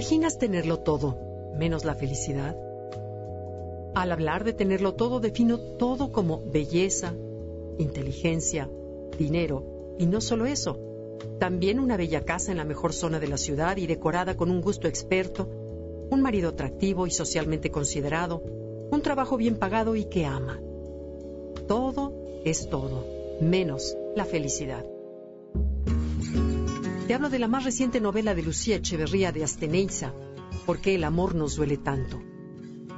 imaginas tenerlo todo, menos la felicidad? Al hablar de tenerlo todo, defino todo como belleza, inteligencia, dinero, y no solo eso, también una bella casa en la mejor zona de la ciudad y decorada con un gusto experto, un marido atractivo y socialmente considerado, un trabajo bien pagado y que ama. Todo es todo, menos la felicidad. Te hablo de la más reciente novela de Lucía Echeverría de Asteneiza, ¿Por qué el amor nos duele tanto?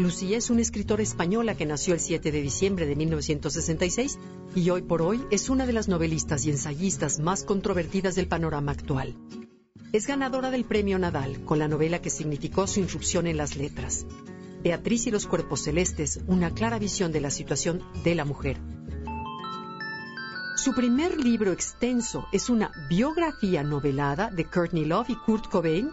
Lucía es una escritora española que nació el 7 de diciembre de 1966 y hoy por hoy es una de las novelistas y ensayistas más controvertidas del panorama actual. Es ganadora del Premio Nadal con la novela que significó su irrupción en las letras. Beatriz y los cuerpos celestes, una clara visión de la situación de la mujer, su primer libro extenso es una biografía novelada de Courtney Love y Kurt Cobain.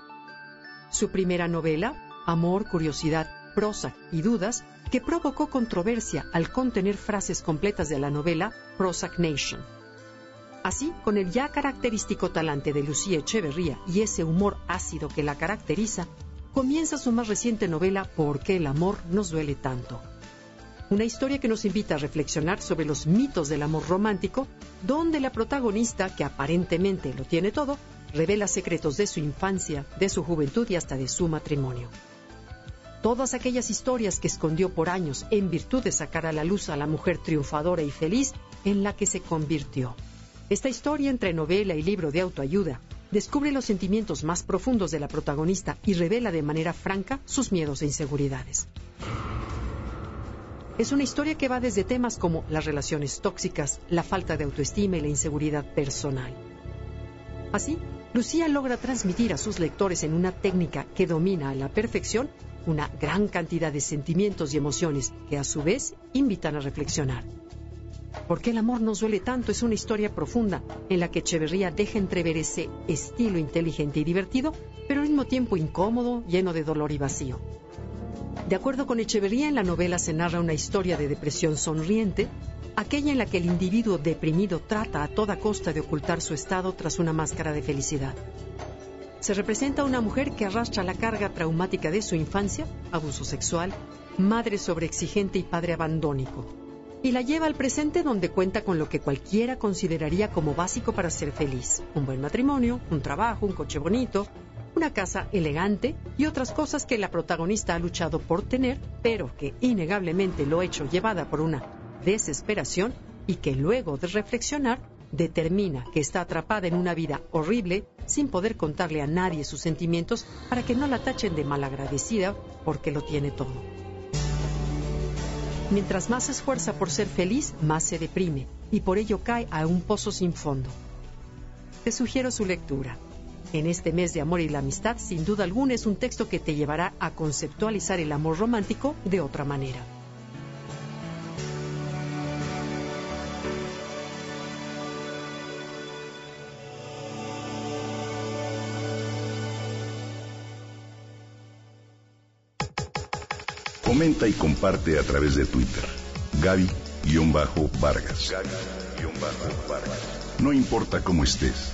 Su primera novela, Amor, Curiosidad, Prosa y Dudas, que provocó controversia al contener frases completas de la novela Prozac Nation. Así, con el ya característico talante de Lucía Echeverría y ese humor ácido que la caracteriza, comienza su más reciente novela ¿Por qué el amor nos duele tanto? Una historia que nos invita a reflexionar sobre los mitos del amor romántico, donde la protagonista, que aparentemente lo tiene todo, revela secretos de su infancia, de su juventud y hasta de su matrimonio. Todas aquellas historias que escondió por años en virtud de sacar a la luz a la mujer triunfadora y feliz en la que se convirtió. Esta historia entre novela y libro de autoayuda descubre los sentimientos más profundos de la protagonista y revela de manera franca sus miedos e inseguridades. Es una historia que va desde temas como las relaciones tóxicas, la falta de autoestima y la inseguridad personal. Así, Lucía logra transmitir a sus lectores en una técnica que domina a la perfección una gran cantidad de sentimientos y emociones que a su vez invitan a reflexionar. ¿Por qué el amor nos duele tanto? Es una historia profunda en la que Echeverría deja entrever ese estilo inteligente y divertido, pero al mismo tiempo incómodo, lleno de dolor y vacío. De acuerdo con Echeverría, en la novela se narra una historia de depresión sonriente, aquella en la que el individuo deprimido trata a toda costa de ocultar su estado tras una máscara de felicidad. Se representa a una mujer que arrastra la carga traumática de su infancia, abuso sexual, madre sobreexigente y padre abandónico, y la lleva al presente donde cuenta con lo que cualquiera consideraría como básico para ser feliz, un buen matrimonio, un trabajo, un coche bonito, una casa elegante y otras cosas que la protagonista ha luchado por tener, pero que innegablemente lo ha hecho llevada por una desesperación y que luego de reflexionar determina que está atrapada en una vida horrible sin poder contarle a nadie sus sentimientos para que no la tachen de malagradecida porque lo tiene todo. Mientras más se esfuerza por ser feliz, más se deprime y por ello cae a un pozo sin fondo. Te sugiero su lectura en este mes de amor y la amistad, sin duda alguna, es un texto que te llevará a conceptualizar el amor romántico de otra manera. Comenta y comparte a través de Twitter. Gaby-Vargas. No importa cómo estés